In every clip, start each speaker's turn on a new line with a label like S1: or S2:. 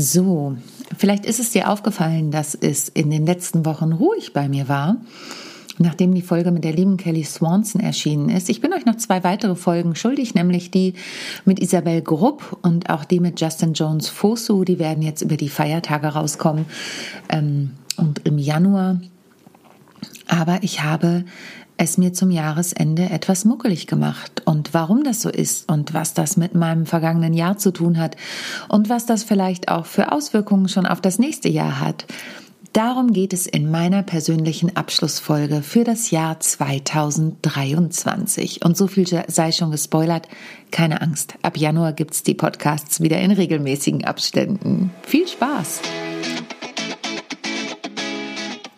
S1: So, vielleicht ist es dir aufgefallen, dass es in den letzten Wochen ruhig bei mir war, nachdem die Folge mit der lieben Kelly Swanson erschienen ist. Ich bin euch noch zwei weitere Folgen schuldig, nämlich die mit Isabel Grupp und auch die mit Justin Jones Fosu. Die werden jetzt über die Feiertage rauskommen ähm, und im Januar. Aber ich habe es mir zum Jahresende etwas muckelig gemacht. Und warum das so ist und was das mit meinem vergangenen Jahr zu tun hat und was das vielleicht auch für Auswirkungen schon auf das nächste Jahr hat. Darum geht es in meiner persönlichen Abschlussfolge für das Jahr 2023. Und so viel sei schon gespoilert. Keine Angst, ab Januar gibt's die Podcasts wieder in regelmäßigen Abständen. Viel Spaß!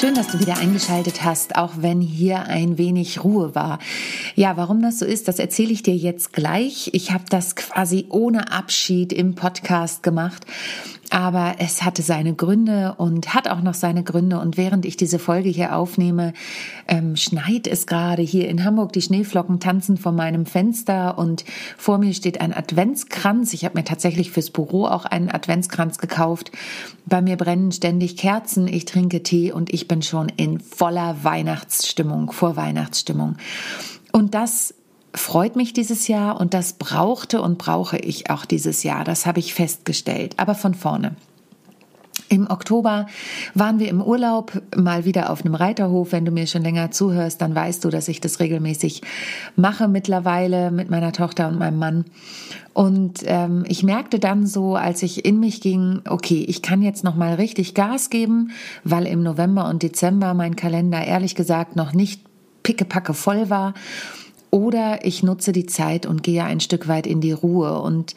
S1: Schön, dass du wieder eingeschaltet hast, auch wenn hier ein wenig Ruhe war. Ja, warum das so ist, das erzähle ich dir jetzt gleich. Ich habe das quasi ohne Abschied im Podcast gemacht. Aber es hatte seine Gründe und hat auch noch seine Gründe. Und während ich diese Folge hier aufnehme, ähm, schneit es gerade hier in Hamburg. Die Schneeflocken tanzen vor meinem Fenster und vor mir steht ein Adventskranz. Ich habe mir tatsächlich fürs Büro auch einen Adventskranz gekauft. Bei mir brennen ständig Kerzen, ich trinke Tee und ich bin schon in voller Weihnachtsstimmung, vor Weihnachtsstimmung. Und das freut mich dieses Jahr und das brauchte und brauche ich auch dieses Jahr. Das habe ich festgestellt. Aber von vorne. Im Oktober waren wir im Urlaub mal wieder auf einem Reiterhof. Wenn du mir schon länger zuhörst, dann weißt du, dass ich das regelmäßig mache mittlerweile mit meiner Tochter und meinem Mann. Und ähm, ich merkte dann so, als ich in mich ging, okay, ich kann jetzt noch mal richtig Gas geben, weil im November und Dezember mein Kalender ehrlich gesagt noch nicht pickepacke voll war. Oder ich nutze die Zeit und gehe ein Stück weit in die Ruhe. Und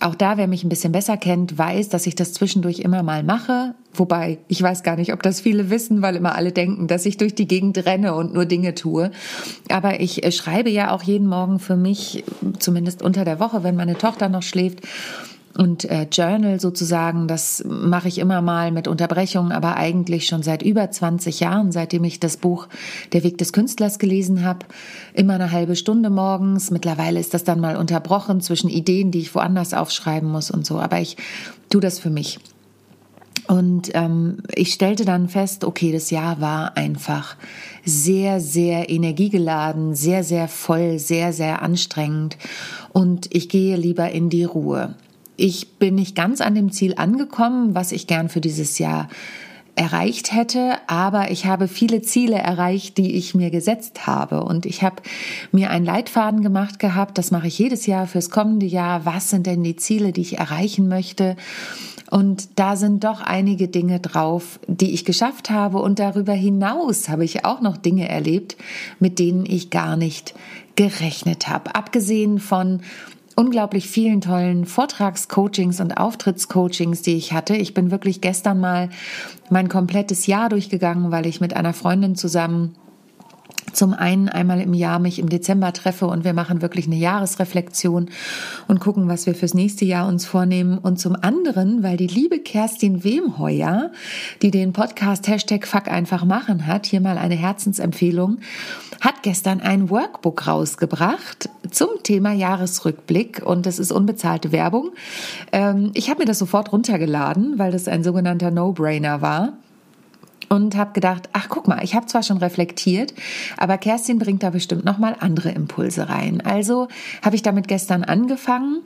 S1: auch da, wer mich ein bisschen besser kennt, weiß, dass ich das zwischendurch immer mal mache. Wobei, ich weiß gar nicht, ob das viele wissen, weil immer alle denken, dass ich durch die Gegend renne und nur Dinge tue. Aber ich äh, schreibe ja auch jeden Morgen für mich, zumindest unter der Woche, wenn meine Tochter noch schläft und äh, Journal sozusagen, das mache ich immer mal mit Unterbrechungen, aber eigentlich schon seit über 20 Jahren, seitdem ich das Buch Der Weg des Künstlers gelesen habe. Immer eine halbe Stunde morgens. Mittlerweile ist das dann mal unterbrochen zwischen Ideen, die ich woanders aufschreiben muss und so. Aber ich tue das für mich. Und ähm, ich stellte dann fest, okay, das Jahr war einfach sehr, sehr energiegeladen, sehr, sehr voll, sehr, sehr anstrengend. Und ich gehe lieber in die Ruhe ich bin nicht ganz an dem Ziel angekommen, was ich gern für dieses Jahr erreicht hätte, aber ich habe viele Ziele erreicht, die ich mir gesetzt habe. Und ich habe mir einen Leitfaden gemacht gehabt, das mache ich jedes Jahr fürs kommende Jahr. Was sind denn die Ziele, die ich erreichen möchte? Und da sind doch einige Dinge drauf, die ich geschafft habe. Und darüber hinaus habe ich auch noch Dinge erlebt, mit denen ich gar nicht gerechnet habe. Abgesehen von unglaublich vielen tollen Vortragscoachings und Auftrittscoachings, die ich hatte. Ich bin wirklich gestern mal mein komplettes Jahr durchgegangen, weil ich mit einer Freundin zusammen zum einen einmal im Jahr mich im Dezember treffe und wir machen wirklich eine Jahresreflexion und gucken, was wir fürs nächste Jahr uns vornehmen. Und zum anderen, weil die liebe Kerstin Wemheuer, die den Podcast Hashtag Fuck einfach machen hat, hier mal eine Herzensempfehlung, hat gestern ein Workbook rausgebracht zum Thema Jahresrückblick und das ist unbezahlte Werbung. Ähm, ich habe mir das sofort runtergeladen, weil das ein sogenannter No-Brainer war und habe gedacht, ach guck mal, ich habe zwar schon reflektiert, aber Kerstin bringt da bestimmt noch mal andere Impulse rein. Also habe ich damit gestern angefangen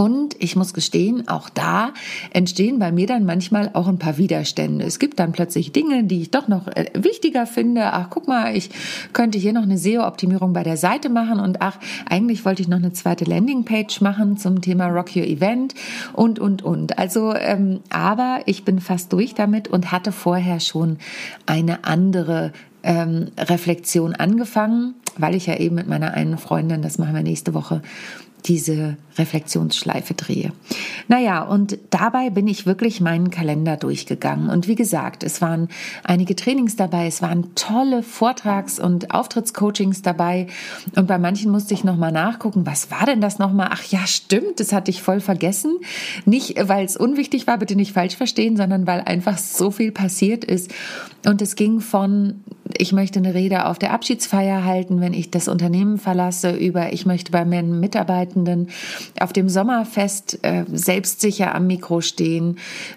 S1: und ich muss gestehen, auch da entstehen bei mir dann manchmal auch ein paar Widerstände. Es gibt dann plötzlich Dinge, die ich doch noch äh, wichtiger finde. Ach, guck mal, ich könnte hier noch eine SEO-Optimierung bei der Seite machen und ach, eigentlich wollte ich noch eine zweite Landingpage machen zum Thema Rock Your Event und, und, und. Also, ähm, aber ich bin fast durch damit und hatte vorher schon eine andere ähm, Reflexion angefangen, weil ich ja eben mit meiner einen Freundin, das machen wir nächste Woche, diese Reflexionsschleife drehe. Naja, und dabei bin ich wirklich meinen Kalender durchgegangen. Und wie gesagt, es waren einige Trainings dabei, es waren tolle Vortrags- und Auftrittscoachings dabei. Und bei manchen musste ich nochmal nachgucken, was war denn das nochmal? Ach ja, stimmt, das hatte ich voll vergessen. Nicht, weil es unwichtig war, bitte nicht falsch verstehen, sondern weil einfach so viel passiert ist. Und es ging von, ich möchte eine Rede auf der Abschiedsfeier halten, wenn ich das Unternehmen verlasse, über, ich möchte bei meinen Mitarbeitenden auf dem Sommerfest äh, selbstsicher am Mikro stehen,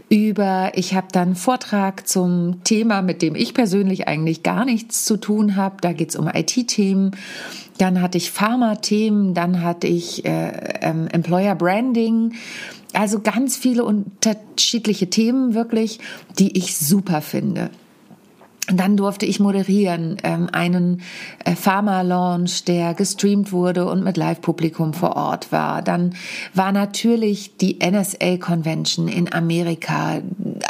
S1: über ich habe dann einen Vortrag zum Thema, mit dem ich persönlich eigentlich gar nichts zu tun habe. Da geht es um IT-Themen. Dann hatte ich Pharma-Themen, dann hatte ich äh, ähm, Employer Branding. Also ganz viele unterschiedliche Themen wirklich, die ich super finde. Dann durfte ich moderieren ähm, einen äh, Pharma-Launch, der gestreamt wurde und mit Live-Publikum vor Ort war. Dann war natürlich die NSA-Convention in Amerika,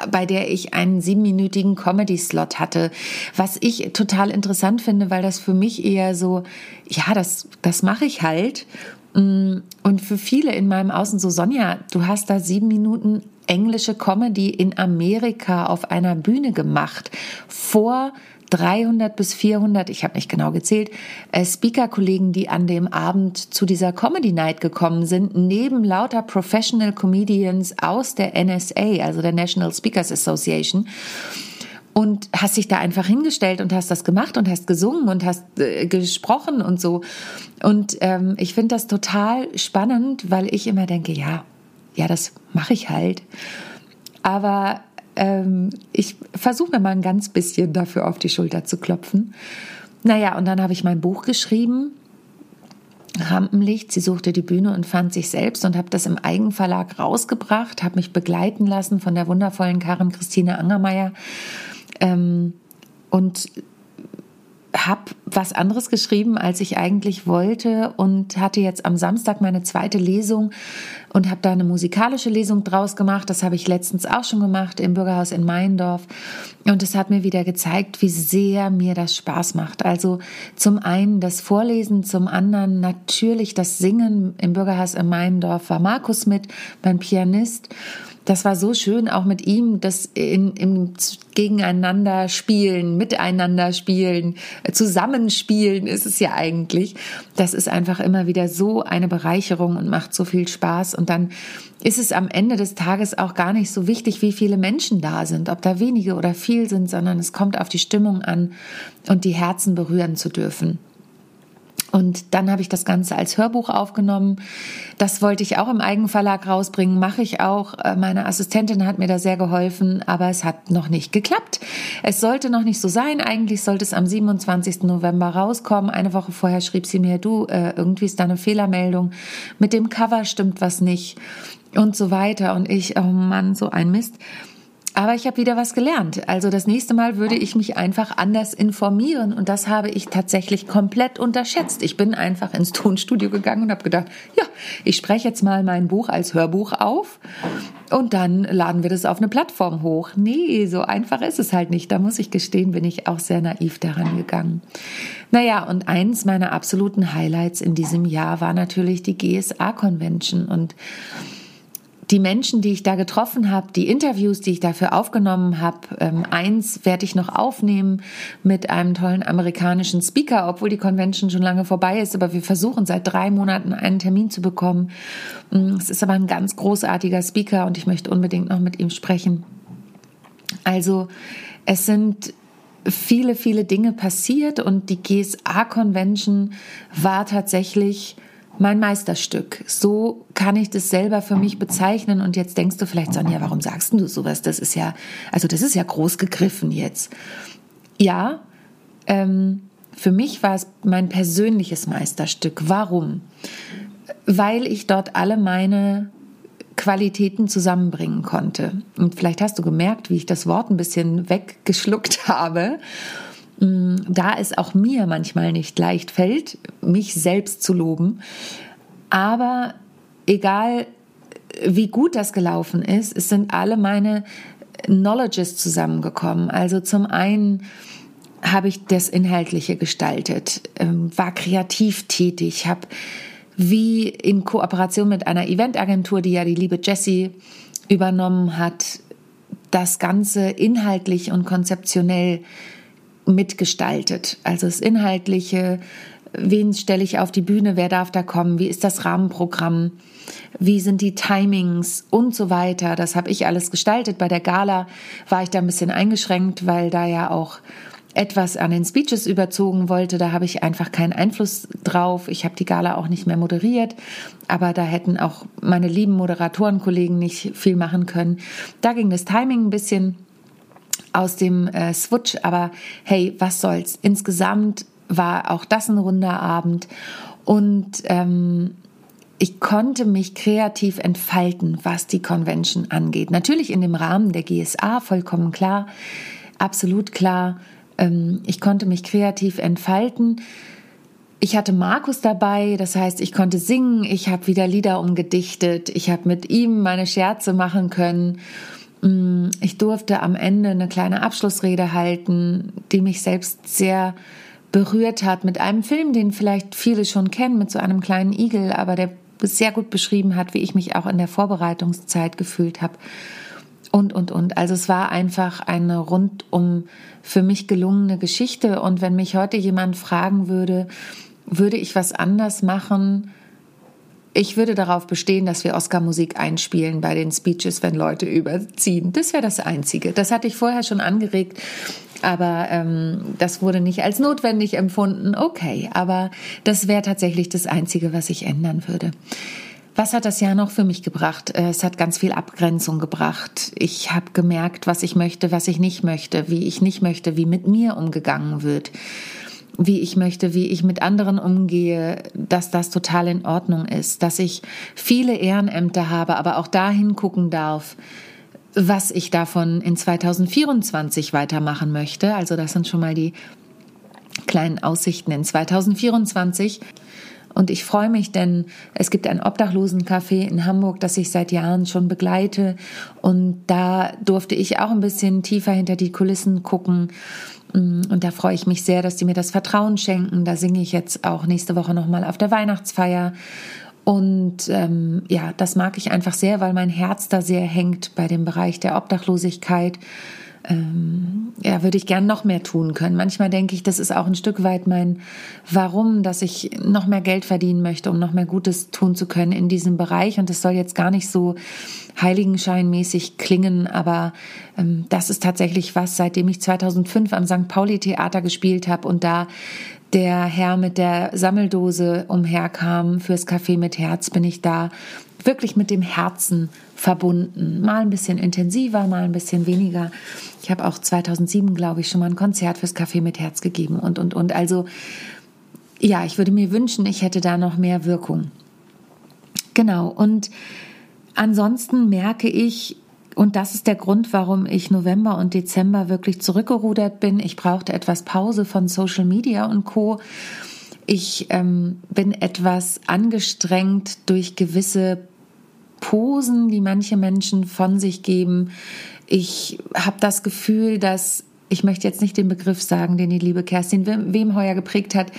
S1: bei der ich einen siebenminütigen Comedy-Slot hatte, was ich total interessant finde, weil das für mich eher so, ja, das, das mache ich halt. Mm, und für viele in meinem Außen so, Sonja, du hast da sieben Minuten englische Comedy in Amerika auf einer Bühne gemacht vor 300 bis 400, ich habe nicht genau gezählt, äh, Speaker-Kollegen, die an dem Abend zu dieser Comedy Night gekommen sind, neben lauter Professional Comedians aus der NSA, also der National Speakers Association. Und hast dich da einfach hingestellt und hast das gemacht und hast gesungen und hast äh, gesprochen und so. Und ähm, ich finde das total spannend, weil ich immer denke, ja, ja, das mache ich halt. Aber ähm, ich versuche mir mal ein ganz bisschen dafür auf die Schulter zu klopfen. Naja, und dann habe ich mein Buch geschrieben. Rampenlicht, sie suchte die Bühne und fand sich selbst und habe das im Eigenverlag rausgebracht, habe mich begleiten lassen von der wundervollen Karin Christine Angermeier ähm, und habe was anderes geschrieben, als ich eigentlich wollte und hatte jetzt am Samstag meine zweite Lesung und habe da eine musikalische Lesung draus gemacht. Das habe ich letztens auch schon gemacht im Bürgerhaus in Meiendorf und es hat mir wieder gezeigt, wie sehr mir das Spaß macht. Also zum einen das Vorlesen, zum anderen natürlich das Singen im Bürgerhaus in Meiendorf war Markus mit, mein Pianist das war so schön, auch mit ihm, das in, im Gegeneinander spielen, miteinander spielen, zusammenspielen ist es ja eigentlich. Das ist einfach immer wieder so eine Bereicherung und macht so viel Spaß. Und dann ist es am Ende des Tages auch gar nicht so wichtig, wie viele Menschen da sind, ob da wenige oder viel sind, sondern es kommt auf die Stimmung an und die Herzen berühren zu dürfen. Und dann habe ich das Ganze als Hörbuch aufgenommen. Das wollte ich auch im Eigenverlag rausbringen, mache ich auch. Äh, meine Assistentin hat mir da sehr geholfen, aber es hat noch nicht geklappt. Es sollte noch nicht so sein. Eigentlich sollte es am 27. November rauskommen. Eine Woche vorher schrieb sie mir, du, äh, irgendwie ist da eine Fehlermeldung. Mit dem Cover stimmt was nicht und so weiter. Und ich, oh Mann, so ein Mist. Aber ich habe wieder was gelernt. Also das nächste Mal würde ich mich einfach anders informieren und das habe ich tatsächlich komplett unterschätzt. Ich bin einfach ins Tonstudio gegangen und habe gedacht, ja, ich spreche jetzt mal mein Buch als Hörbuch auf und dann laden wir das auf eine Plattform hoch. Nee, so einfach ist es halt nicht. Da muss ich gestehen, bin ich auch sehr naiv daran gegangen. Naja, und eins meiner absoluten Highlights in diesem Jahr war natürlich die GSA Convention und die Menschen, die ich da getroffen habe, die Interviews, die ich dafür aufgenommen habe, ähm, eins werde ich noch aufnehmen mit einem tollen amerikanischen Speaker, obwohl die Convention schon lange vorbei ist, aber wir versuchen seit drei Monaten einen Termin zu bekommen. Mm, es ist aber ein ganz großartiger Speaker und ich möchte unbedingt noch mit ihm sprechen. Also es sind viele, viele Dinge passiert und die GSA-Convention war tatsächlich mein Meisterstück. So kann ich das selber für mich bezeichnen. Und jetzt denkst du vielleicht, Sonja, warum sagst du sowas? Das ist ja, also das ist ja groß gegriffen jetzt. Ja, ähm, für mich war es mein persönliches Meisterstück. Warum? Weil ich dort alle meine Qualitäten zusammenbringen konnte. Und vielleicht hast du gemerkt, wie ich das Wort ein bisschen weggeschluckt habe. Mm, da es auch mir manchmal nicht leicht fällt, mich selbst zu loben. Aber egal, wie gut das gelaufen ist, es sind alle meine Knowledges zusammengekommen. Also zum einen habe ich das Inhaltliche gestaltet, ähm, war kreativ tätig, habe wie in Kooperation mit einer Eventagentur, die ja die liebe Jessie übernommen hat, das Ganze inhaltlich und konzeptionell mitgestaltet. Also das Inhaltliche, wen stelle ich auf die Bühne, wer darf da kommen, wie ist das Rahmenprogramm, wie sind die Timings und so weiter. Das habe ich alles gestaltet. Bei der Gala war ich da ein bisschen eingeschränkt, weil da ja auch etwas an den Speeches überzogen wollte. Da habe ich einfach keinen Einfluss drauf. Ich habe die Gala auch nicht mehr moderiert, aber da hätten auch meine lieben Moderatorenkollegen nicht viel machen können. Da ging das Timing ein bisschen aus dem äh, Switch, aber hey, was soll's. Insgesamt war auch das ein runder Abend und ähm, ich konnte mich kreativ entfalten, was die Convention angeht. Natürlich in dem Rahmen der GSA, vollkommen klar, absolut klar. Ähm, ich konnte mich kreativ entfalten. Ich hatte Markus dabei, das heißt, ich konnte singen, ich habe wieder Lieder umgedichtet, ich habe mit ihm meine Scherze machen können. Mm, ich durfte am Ende eine kleine Abschlussrede halten, die mich selbst sehr berührt hat mit einem Film, den vielleicht viele schon kennen, mit so einem kleinen Igel, aber der sehr gut beschrieben hat, wie ich mich auch in der Vorbereitungszeit gefühlt habe. Und, und, und. Also es war einfach eine rundum für mich gelungene Geschichte. Und wenn mich heute jemand fragen würde, würde ich was anders machen? Ich würde darauf bestehen, dass wir Oscar-Musik einspielen bei den Speeches, wenn Leute überziehen. Das wäre das Einzige. Das hatte ich vorher schon angeregt, aber ähm, das wurde nicht als notwendig empfunden. Okay, aber das wäre tatsächlich das Einzige, was ich ändern würde. Was hat das Jahr noch für mich gebracht? Äh, es hat ganz viel Abgrenzung gebracht. Ich habe gemerkt, was ich möchte, was ich nicht möchte, wie ich nicht möchte, wie mit mir umgegangen wird wie ich möchte, wie ich mit anderen umgehe, dass das total in Ordnung ist, dass ich viele Ehrenämter habe, aber auch dahin gucken darf, was ich davon in 2024 weitermachen möchte. Also das sind schon mal die kleinen Aussichten in 2024. Und ich freue mich, denn es gibt ein Obdachlosencafé in Hamburg, das ich seit Jahren schon begleite. Und da durfte ich auch ein bisschen tiefer hinter die Kulissen gucken. Und da freue ich mich sehr, dass die mir das Vertrauen schenken. Da singe ich jetzt auch nächste Woche nochmal auf der Weihnachtsfeier. Und ähm, ja, das mag ich einfach sehr, weil mein Herz da sehr hängt bei dem Bereich der Obdachlosigkeit ähm, ja, würde ich gern noch mehr tun können. Manchmal denke ich, das ist auch ein Stück weit mein Warum, dass ich noch mehr Geld verdienen möchte, um noch mehr Gutes tun zu können in diesem Bereich. Und es soll jetzt gar nicht so heiligenscheinmäßig klingen, aber ähm, das ist tatsächlich was, seitdem ich 2005 am St. Pauli Theater gespielt habe und da der Herr mit der Sammeldose umherkam fürs Café mit Herz, bin ich da wirklich mit dem Herzen verbunden. Mal ein bisschen intensiver, mal ein bisschen weniger. Ich habe auch 2007, glaube ich, schon mal ein Konzert fürs Café mit Herz gegeben und, und, und. Also, ja, ich würde mir wünschen, ich hätte da noch mehr Wirkung. Genau. Und ansonsten merke ich, und das ist der Grund, warum ich November und Dezember wirklich zurückgerudert bin. Ich brauchte etwas Pause von Social Media und Co. Ich ähm, bin etwas angestrengt durch gewisse Posen, die manche Menschen von sich geben. Ich habe das Gefühl, dass ich möchte jetzt nicht den Begriff sagen, den die liebe Kerstin Wemheuer geprägt hat,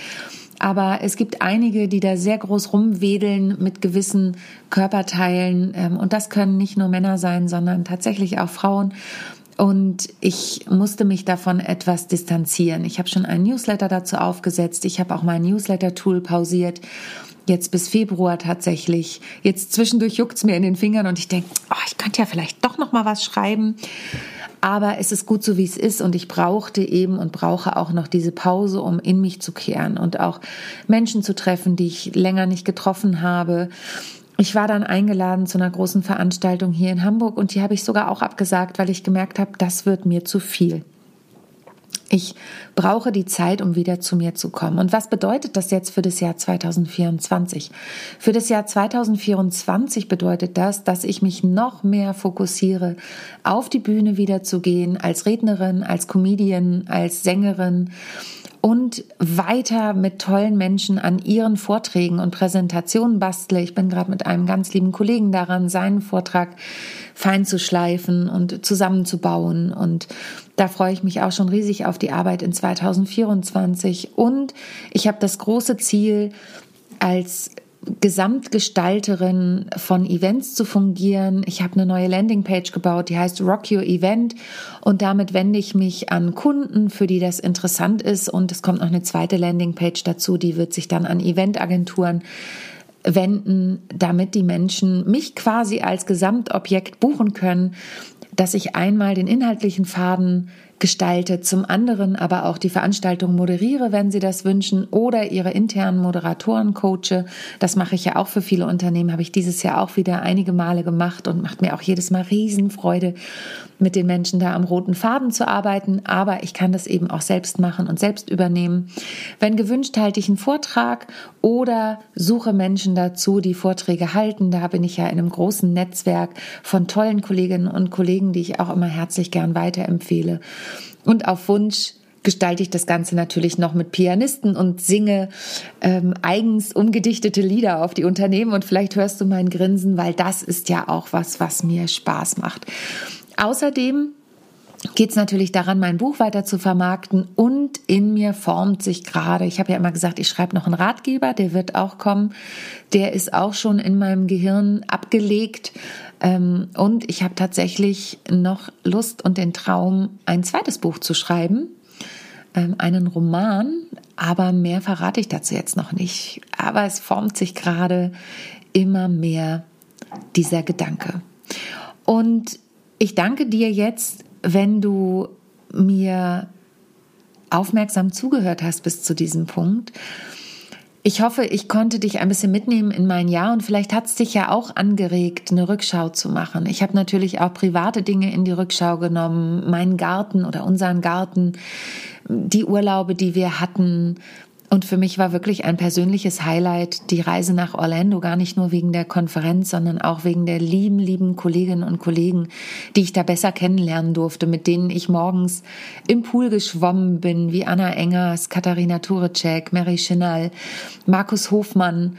S1: aber es gibt einige, die da sehr groß rumwedeln mit gewissen Körperteilen. Ähm, und das können nicht nur Männer sein, sondern tatsächlich auch Frauen. Und ich musste mich davon etwas distanzieren. Ich habe schon einen Newsletter dazu aufgesetzt. Ich habe auch mein Newsletter-Tool pausiert. Jetzt bis Februar tatsächlich. Jetzt zwischendurch juckt's mir in den Fingern und ich denke, oh, ich könnte ja vielleicht doch noch mal was schreiben. Aber es ist gut so, wie es ist. Und ich brauchte eben und brauche auch noch diese Pause, um in mich zu kehren und auch Menschen zu treffen, die ich länger nicht getroffen habe. Ich war dann eingeladen zu einer großen Veranstaltung hier in Hamburg und die habe ich sogar auch abgesagt, weil ich gemerkt habe, das wird mir zu viel. Ich brauche die Zeit, um wieder zu mir zu kommen. Und was bedeutet das jetzt für das Jahr 2024? Für das Jahr 2024 bedeutet das, dass ich mich noch mehr fokussiere, auf die Bühne wieder zu gehen, als Rednerin, als Comedian, als Sängerin und weiter mit tollen Menschen an ihren Vorträgen und Präsentationen bastle. Ich bin gerade mit einem ganz lieben Kollegen daran, seinen Vortrag fein zu schleifen und zusammenzubauen. Und da freue ich mich auch schon riesig auf die Arbeit in 2024. Und ich habe das große Ziel, als Gesamtgestalterin von Events zu fungieren. Ich habe eine neue Landingpage gebaut, die heißt Rock Your Event und damit wende ich mich an Kunden, für die das interessant ist und es kommt noch eine zweite Landingpage dazu, die wird sich dann an Eventagenturen wenden, damit die Menschen mich quasi als Gesamtobjekt buchen können, dass ich einmal den inhaltlichen Faden gestalte, zum anderen aber auch die Veranstaltung moderiere, wenn sie das wünschen, oder ihre internen Moderatoren coache. Das mache ich ja auch für viele Unternehmen, habe ich dieses Jahr auch wieder einige Male gemacht und macht mir auch jedes Mal Riesenfreude, mit den Menschen da am roten Faden zu arbeiten. Aber ich kann das eben auch selbst machen und selbst übernehmen. Wenn gewünscht, halte ich einen Vortrag oder suche Menschen dazu, die Vorträge halten. Da bin ich ja in einem großen Netzwerk von tollen Kolleginnen und Kollegen, die ich auch immer herzlich gern weiterempfehle. Und auf Wunsch gestalte ich das Ganze natürlich noch mit Pianisten und singe ähm, eigens umgedichtete Lieder auf die Unternehmen. Und vielleicht hörst du mein Grinsen, weil das ist ja auch was, was mir Spaß macht. Außerdem geht es natürlich daran, mein Buch weiter zu vermarkten und in mir formt sich gerade, ich habe ja immer gesagt, ich schreibe noch einen Ratgeber, der wird auch kommen, der ist auch schon in meinem Gehirn abgelegt und ich habe tatsächlich noch Lust und den Traum, ein zweites Buch zu schreiben, ähm, einen Roman, aber mehr verrate ich dazu jetzt noch nicht. Aber es formt sich gerade immer mehr dieser Gedanke. Und ich danke dir jetzt, wenn du mir aufmerksam zugehört hast bis zu diesem Punkt. Ich hoffe, ich konnte dich ein bisschen mitnehmen in mein Jahr und vielleicht hat es dich ja auch angeregt, eine Rückschau zu machen. Ich habe natürlich auch private Dinge in die Rückschau genommen, meinen Garten oder unseren Garten, die Urlaube, die wir hatten, und für mich war wirklich ein persönliches Highlight die Reise nach Orlando, gar nicht nur wegen der Konferenz, sondern auch wegen der lieben, lieben Kolleginnen und Kollegen, die ich da besser kennenlernen durfte, mit denen ich morgens im Pool geschwommen bin, wie Anna Engers, Katharina Turecek, Mary Schinal, Markus Hofmann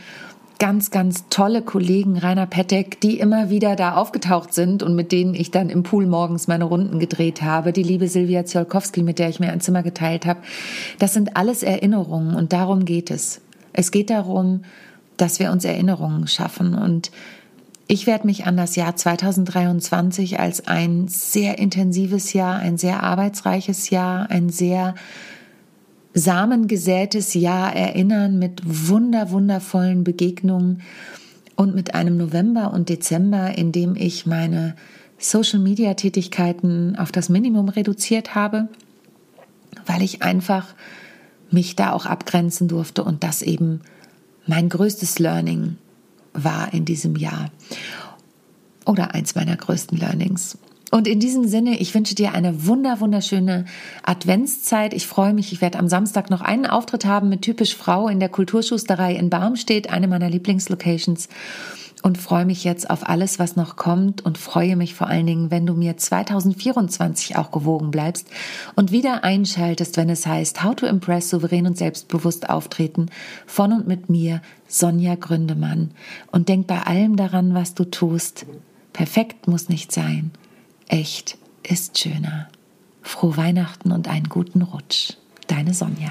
S1: ganz, ganz tolle Kollegen, Rainer Pettek, die immer wieder da aufgetaucht sind und mit denen ich dann im Pool morgens meine Runden gedreht habe. Die liebe Silvia Ziolkowski, mit der ich mir ein Zimmer geteilt habe. Das sind alles Erinnerungen und darum geht es. Es geht darum, dass wir uns Erinnerungen schaffen und ich werde mich an das Jahr 2023 als ein sehr intensives Jahr, ein sehr arbeitsreiches Jahr, ein sehr samengesätes Jahr erinnern mit wunder, wundervollen Begegnungen und mit einem November und Dezember, in dem ich meine Social-Media-Tätigkeiten auf das Minimum reduziert habe, weil ich einfach mich da auch abgrenzen durfte und das eben mein größtes Learning war in diesem Jahr oder eins meiner größten Learnings. Und in diesem Sinne, ich wünsche dir eine wunder, wunderschöne Adventszeit. Ich freue mich, ich werde am Samstag noch einen Auftritt haben mit Typisch Frau in der Kulturschusterei in Barmstedt, eine meiner Lieblingslocations. Und freue mich jetzt auf alles, was noch kommt und freue mich vor allen Dingen, wenn du mir 2024 auch gewogen bleibst und wieder einschaltest, wenn es heißt How to Impress souverän und selbstbewusst auftreten von und mit mir, Sonja Gründemann. Und denk bei allem daran, was du tust. Perfekt muss nicht sein Echt ist schöner. Frohe Weihnachten und einen guten Rutsch. Deine Sonja.